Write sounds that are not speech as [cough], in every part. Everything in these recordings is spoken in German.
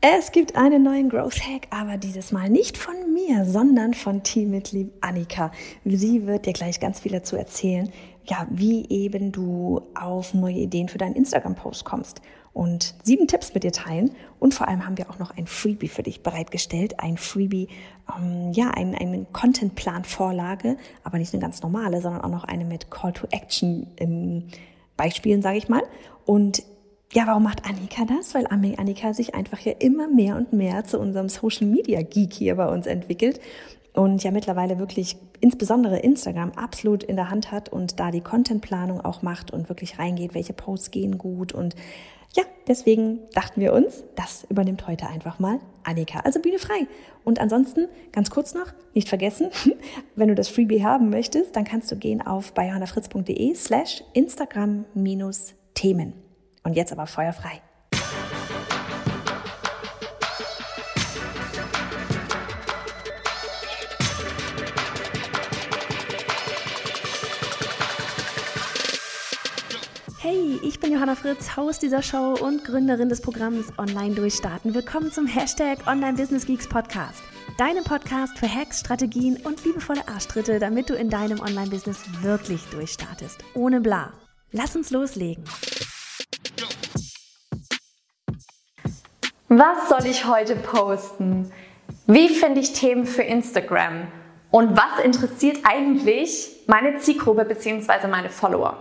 Es gibt einen neuen Growth Hack, aber dieses Mal nicht von mir, sondern von Teammitglied Annika. Sie wird dir gleich ganz viel dazu erzählen, ja, wie eben du auf neue Ideen für deinen Instagram-Post kommst und sieben Tipps mit dir teilen. Und vor allem haben wir auch noch ein Freebie für dich bereitgestellt. Ein Freebie, ähm, ja, ein, eine Contentplan-Vorlage, aber nicht eine ganz normale, sondern auch noch eine mit Call to Action im Beispielen, sage ich mal. Und ja, warum macht Annika das? Weil Annika sich einfach ja immer mehr und mehr zu unserem Social Media Geek hier bei uns entwickelt und ja mittlerweile wirklich insbesondere Instagram absolut in der Hand hat und da die Contentplanung auch macht und wirklich reingeht, welche Posts gehen gut und ja, deswegen dachten wir uns, das übernimmt heute einfach mal Annika. Also Bühne frei. Und ansonsten, ganz kurz noch, nicht vergessen, [laughs] wenn du das Freebie haben möchtest, dann kannst du gehen auf bei slash Instagram-Themen. Und jetzt aber feuerfrei. Hey, ich bin Johanna Fritz, Haus dieser Show und Gründerin des Programms Online Durchstarten. Willkommen zum Hashtag Online Business Geeks Podcast. Deinem Podcast für Hacks, Strategien und liebevolle Arschtritte, damit du in deinem Online-Business wirklich durchstartest. Ohne bla. Lass uns loslegen. Was soll ich heute posten? Wie finde ich Themen für Instagram? Und was interessiert eigentlich meine Zielgruppe bzw. meine Follower?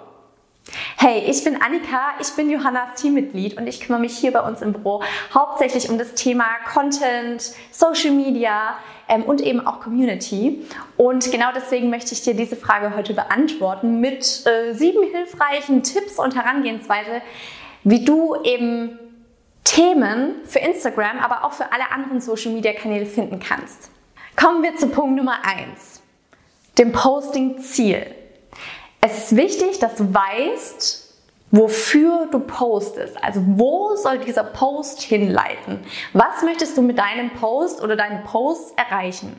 Hey, ich bin Annika, ich bin Johannas Teammitglied und ich kümmere mich hier bei uns im Büro hauptsächlich um das Thema Content, Social Media ähm, und eben auch Community. Und genau deswegen möchte ich dir diese Frage heute beantworten mit äh, sieben hilfreichen Tipps und Herangehensweise, wie du eben Themen für Instagram, aber auch für alle anderen Social Media Kanäle finden kannst. Kommen wir zu Punkt Nummer 1, dem Posting-Ziel. Es ist wichtig, dass du weißt, wofür du postest. Also wo soll dieser Post hinleiten? Was möchtest du mit deinem Post oder deinen Posts erreichen?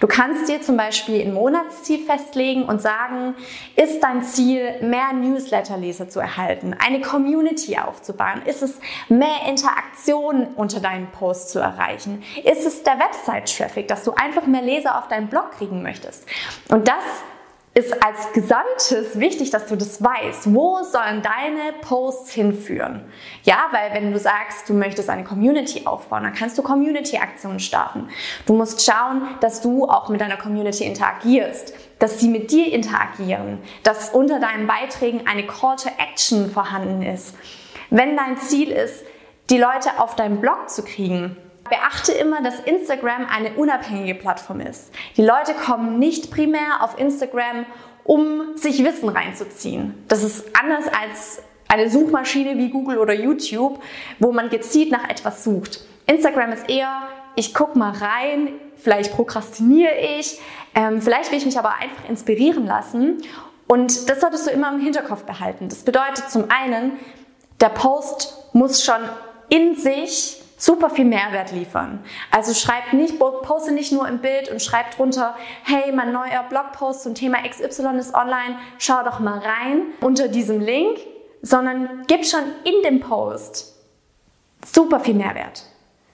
Du kannst dir zum Beispiel ein Monatsziel festlegen und sagen, ist dein Ziel, mehr Newsletterleser zu erhalten, eine Community aufzubauen? Ist es mehr Interaktion unter deinen Posts zu erreichen? Ist es der Website-Traffic, dass du einfach mehr Leser auf deinen Blog kriegen möchtest? Und das ist als Gesamtes wichtig, dass du das weißt. Wo sollen deine Posts hinführen? Ja, weil wenn du sagst, du möchtest eine Community aufbauen, dann kannst du Community-Aktionen starten. Du musst schauen, dass du auch mit deiner Community interagierst, dass sie mit dir interagieren, dass unter deinen Beiträgen eine Call to Action vorhanden ist. Wenn dein Ziel ist, die Leute auf deinen Blog zu kriegen, Beachte immer, dass Instagram eine unabhängige Plattform ist. Die Leute kommen nicht primär auf Instagram, um sich Wissen reinzuziehen. Das ist anders als eine Suchmaschine wie Google oder YouTube, wo man gezielt nach etwas sucht. Instagram ist eher, ich gucke mal rein, vielleicht prokrastiniere ich, ähm, vielleicht will ich mich aber einfach inspirieren lassen. Und das solltest du immer im Hinterkopf behalten. Das bedeutet zum einen, der Post muss schon in sich super viel Mehrwert liefern. Also schreibt nicht, poste nicht nur im Bild und schreibt drunter, hey, mein neuer Blogpost zum Thema XY ist online, schau doch mal rein unter diesem Link, sondern gib schon in dem Post super viel Mehrwert.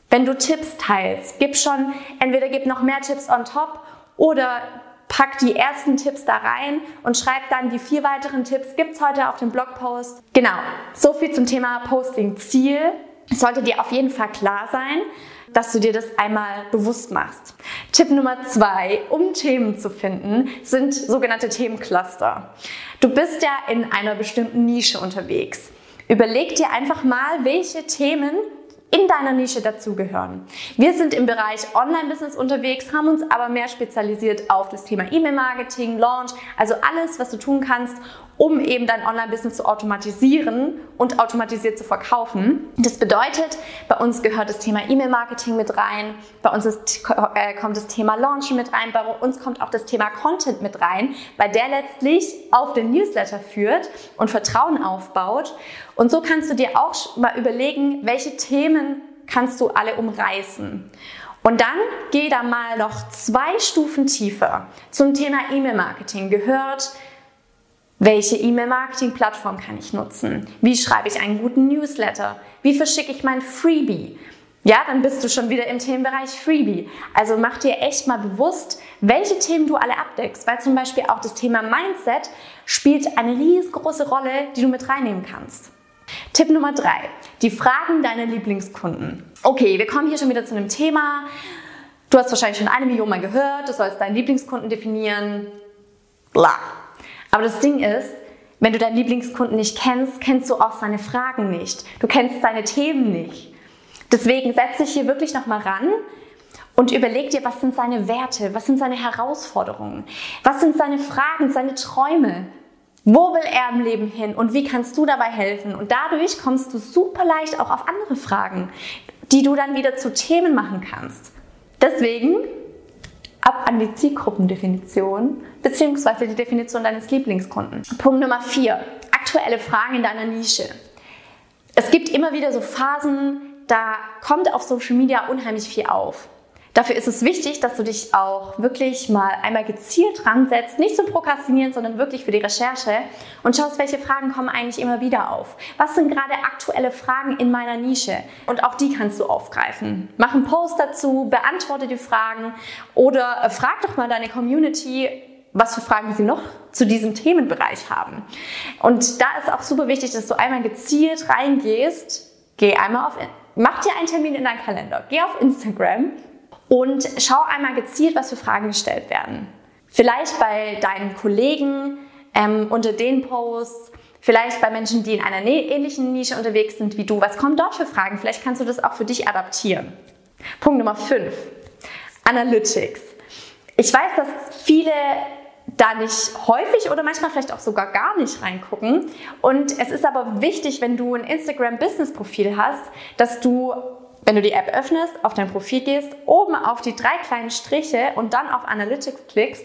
Wenn du Tipps teilst, gib schon, entweder gib noch mehr Tipps on top oder pack die ersten Tipps da rein und schreib dann die vier weiteren Tipps, gibt's heute auf dem Blogpost. Genau, so viel zum Thema Posting Ziel sollte dir auf jeden Fall klar sein, dass du dir das einmal bewusst machst. Tipp Nummer zwei, um Themen zu finden, sind sogenannte Themencluster. Du bist ja in einer bestimmten Nische unterwegs. Überleg dir einfach mal, welche Themen in deiner Nische dazugehören. Wir sind im Bereich Online-Business unterwegs, haben uns aber mehr spezialisiert auf das Thema E-Mail-Marketing, Launch, also alles, was du tun kannst, um eben dein Online-Business zu automatisieren und automatisiert zu verkaufen. Das bedeutet, bei uns gehört das Thema E-Mail-Marketing mit rein, bei uns ist, äh, kommt das Thema Launchen mit rein, bei uns kommt auch das Thema Content mit rein, weil der letztlich auf den Newsletter führt und Vertrauen aufbaut. Und so kannst du dir auch mal überlegen, welche Themen kannst du alle umreißen. Und dann geh da mal noch zwei Stufen tiefer. Zum Thema E-Mail-Marketing gehört welche E-Mail-Marketing-Plattform kann ich nutzen? Wie schreibe ich einen guten Newsletter? Wie verschicke ich mein Freebie? ja, dann bist du schon wieder im Themenbereich Freebie. Also mach dir echt mal bewusst, welche Themen du alle abdeckst, weil zum Beispiel auch das Thema Mindset spielt eine riesengroße Rolle, die du mit reinnehmen kannst. Tipp Nummer drei: Die Fragen deiner Lieblingskunden. Okay, wir kommen hier schon wieder zu einem Thema. Du hast wahrscheinlich schon eine Million Mal gehört, du sollst deinen Lieblingskunden definieren. Bla. Aber das Ding ist, wenn du deinen Lieblingskunden nicht kennst, kennst du auch seine Fragen nicht. Du kennst seine Themen nicht. Deswegen setz dich hier wirklich nochmal ran und überleg dir, was sind seine Werte, was sind seine Herausforderungen, was sind seine Fragen, seine Träume, wo will er im Leben hin und wie kannst du dabei helfen? Und dadurch kommst du super leicht auch auf andere Fragen, die du dann wieder zu Themen machen kannst. Deswegen ab an die Zielgruppendefinition bzw. die Definition deines Lieblingskunden. Punkt Nummer 4. Aktuelle Fragen in deiner Nische. Es gibt immer wieder so Phasen, da kommt auf Social Media unheimlich viel auf. Dafür ist es wichtig, dass du dich auch wirklich mal einmal gezielt ransetzt, nicht zum Prokrastinieren, sondern wirklich für die Recherche und schaust, welche Fragen kommen eigentlich immer wieder auf. Was sind gerade aktuelle Fragen in meiner Nische? Und auch die kannst du aufgreifen. Mach einen Post dazu, beantworte die Fragen oder äh, frag doch mal deine Community, was für Fragen sie noch zu diesem Themenbereich haben. Und da ist auch super wichtig, dass du einmal gezielt reingehst. Geh einmal auf, mach dir einen Termin in deinen Kalender. Geh auf Instagram und schau einmal gezielt, was für Fragen gestellt werden. Vielleicht bei deinen Kollegen ähm, unter den Posts, vielleicht bei Menschen, die in einer ähnlichen Nische unterwegs sind wie du. Was kommen dort für Fragen? Vielleicht kannst du das auch für dich adaptieren. Punkt Nummer 5. Analytics. Ich weiß, dass viele da nicht häufig oder manchmal vielleicht auch sogar gar nicht reingucken. Und es ist aber wichtig, wenn du ein Instagram-Business-Profil hast, dass du wenn du die App öffnest, auf dein Profil gehst, oben auf die drei kleinen Striche und dann auf Analytics klickst,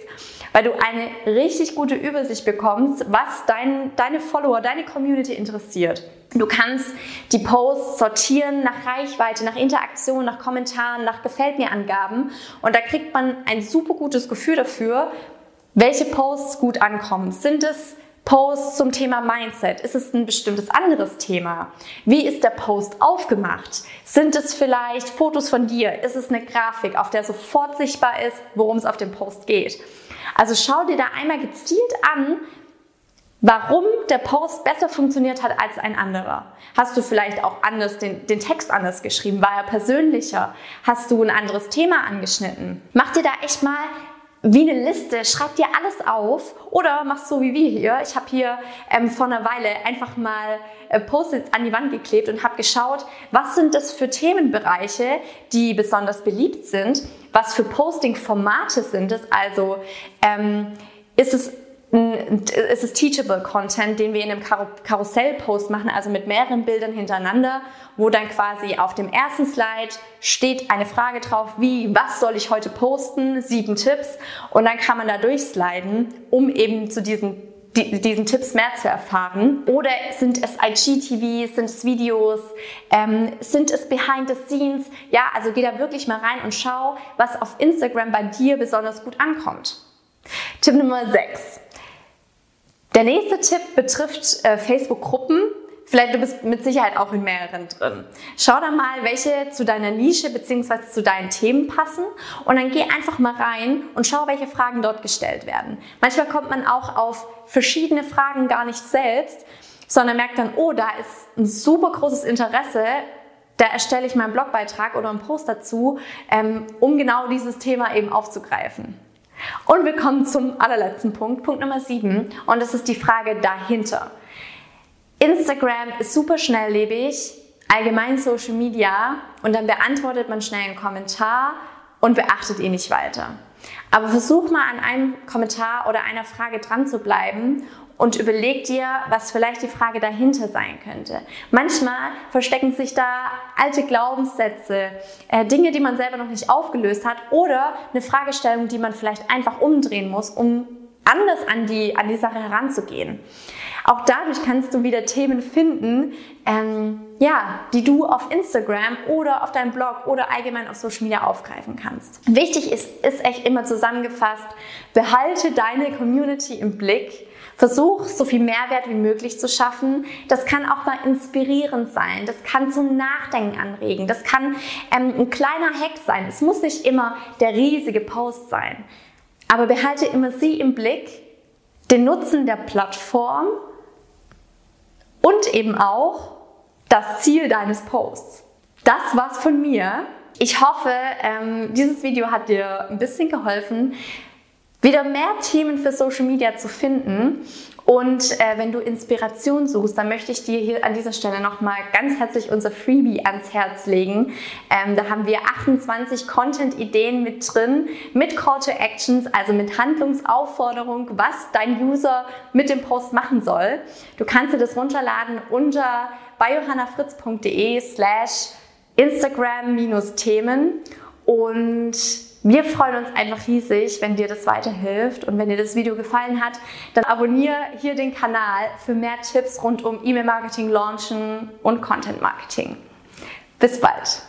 weil du eine richtig gute Übersicht bekommst, was dein, deine Follower, deine Community interessiert. Du kannst die Posts sortieren nach Reichweite, nach Interaktion, nach Kommentaren, nach Gefällt mir Angaben und da kriegt man ein super gutes Gefühl dafür, welche Posts gut ankommen. Sind es Post zum Thema Mindset? Ist es ein bestimmtes anderes Thema? Wie ist der Post aufgemacht? Sind es vielleicht Fotos von dir? Ist es eine Grafik, auf der sofort sichtbar ist, worum es auf dem Post geht? Also schau dir da einmal gezielt an, warum der Post besser funktioniert hat als ein anderer. Hast du vielleicht auch anders den, den Text anders geschrieben? War er persönlicher? Hast du ein anderes Thema angeschnitten? Mach dir da echt mal wie eine Liste, schreib dir alles auf oder machst so wie wir hier. Ich habe hier ähm, vor einer Weile einfach mal äh, Post-its an die Wand geklebt und habe geschaut, was sind das für Themenbereiche, die besonders beliebt sind, was für Posting-Formate sind es, also ähm, ist es es ist Teachable Content, den wir in einem Karussell-Post machen, also mit mehreren Bildern hintereinander, wo dann quasi auf dem ersten Slide steht eine Frage drauf, wie, was soll ich heute posten? Sieben Tipps. Und dann kann man da durchsliden, um eben zu diesen diesen Tipps mehr zu erfahren? Oder sind es IGTVs, sind es Videos, ähm, sind es Behind the Scenes? Ja, also geh da wirklich mal rein und schau, was auf Instagram bei dir besonders gut ankommt. Tipp Nummer 6. Der nächste Tipp betrifft äh, Facebook-Gruppen. Vielleicht du bist mit Sicherheit auch in mehreren drin. Schau da mal, welche zu deiner Nische bzw. zu deinen Themen passen und dann geh einfach mal rein und schau, welche Fragen dort gestellt werden. Manchmal kommt man auch auf verschiedene Fragen gar nicht selbst, sondern merkt dann, oh, da ist ein super großes Interesse, da erstelle ich meinen Blogbeitrag oder einen Post dazu, ähm, um genau dieses Thema eben aufzugreifen. Und wir kommen zum allerletzten Punkt, Punkt Nummer 7. Und das ist die Frage dahinter. Instagram ist super schnelllebig, allgemein Social Media, und dann beantwortet man schnell einen Kommentar und beachtet ihn nicht weiter. Aber versuch mal an einem Kommentar oder einer Frage dran zu bleiben und überleg dir, was vielleicht die Frage dahinter sein könnte. Manchmal verstecken sich da alte Glaubenssätze, äh, Dinge, die man selber noch nicht aufgelöst hat oder eine Fragestellung, die man vielleicht einfach umdrehen muss, um anders an die, an die Sache heranzugehen. Auch dadurch kannst du wieder Themen finden, ähm, ja, die du auf Instagram oder auf deinem Blog oder allgemein auf Social Media aufgreifen kannst. Wichtig ist, ist echt immer zusammengefasst, behalte deine Community im Blick Versuch, so viel Mehrwert wie möglich zu schaffen. Das kann auch mal inspirierend sein. Das kann zum Nachdenken anregen. Das kann ähm, ein kleiner Hack sein. Es muss nicht immer der riesige Post sein. Aber behalte immer sie im Blick, den Nutzen der Plattform und eben auch das Ziel deines Posts. Das war's von mir. Ich hoffe, ähm, dieses Video hat dir ein bisschen geholfen, wieder mehr Themen für Social Media zu finden. Und äh, wenn du Inspiration suchst, dann möchte ich dir hier an dieser Stelle nochmal ganz herzlich unser Freebie ans Herz legen. Ähm, da haben wir 28 Content-Ideen mit drin, mit Call to Actions, also mit Handlungsaufforderung, was dein User mit dem Post machen soll. Du kannst dir das runterladen unter biohannafritz.de slash Instagram-Themen und wir freuen uns einfach riesig, wenn dir das weiterhilft und wenn dir das Video gefallen hat, dann abonniere hier den Kanal für mehr Tipps rund um E-Mail-Marketing, Launchen und Content-Marketing. Bis bald!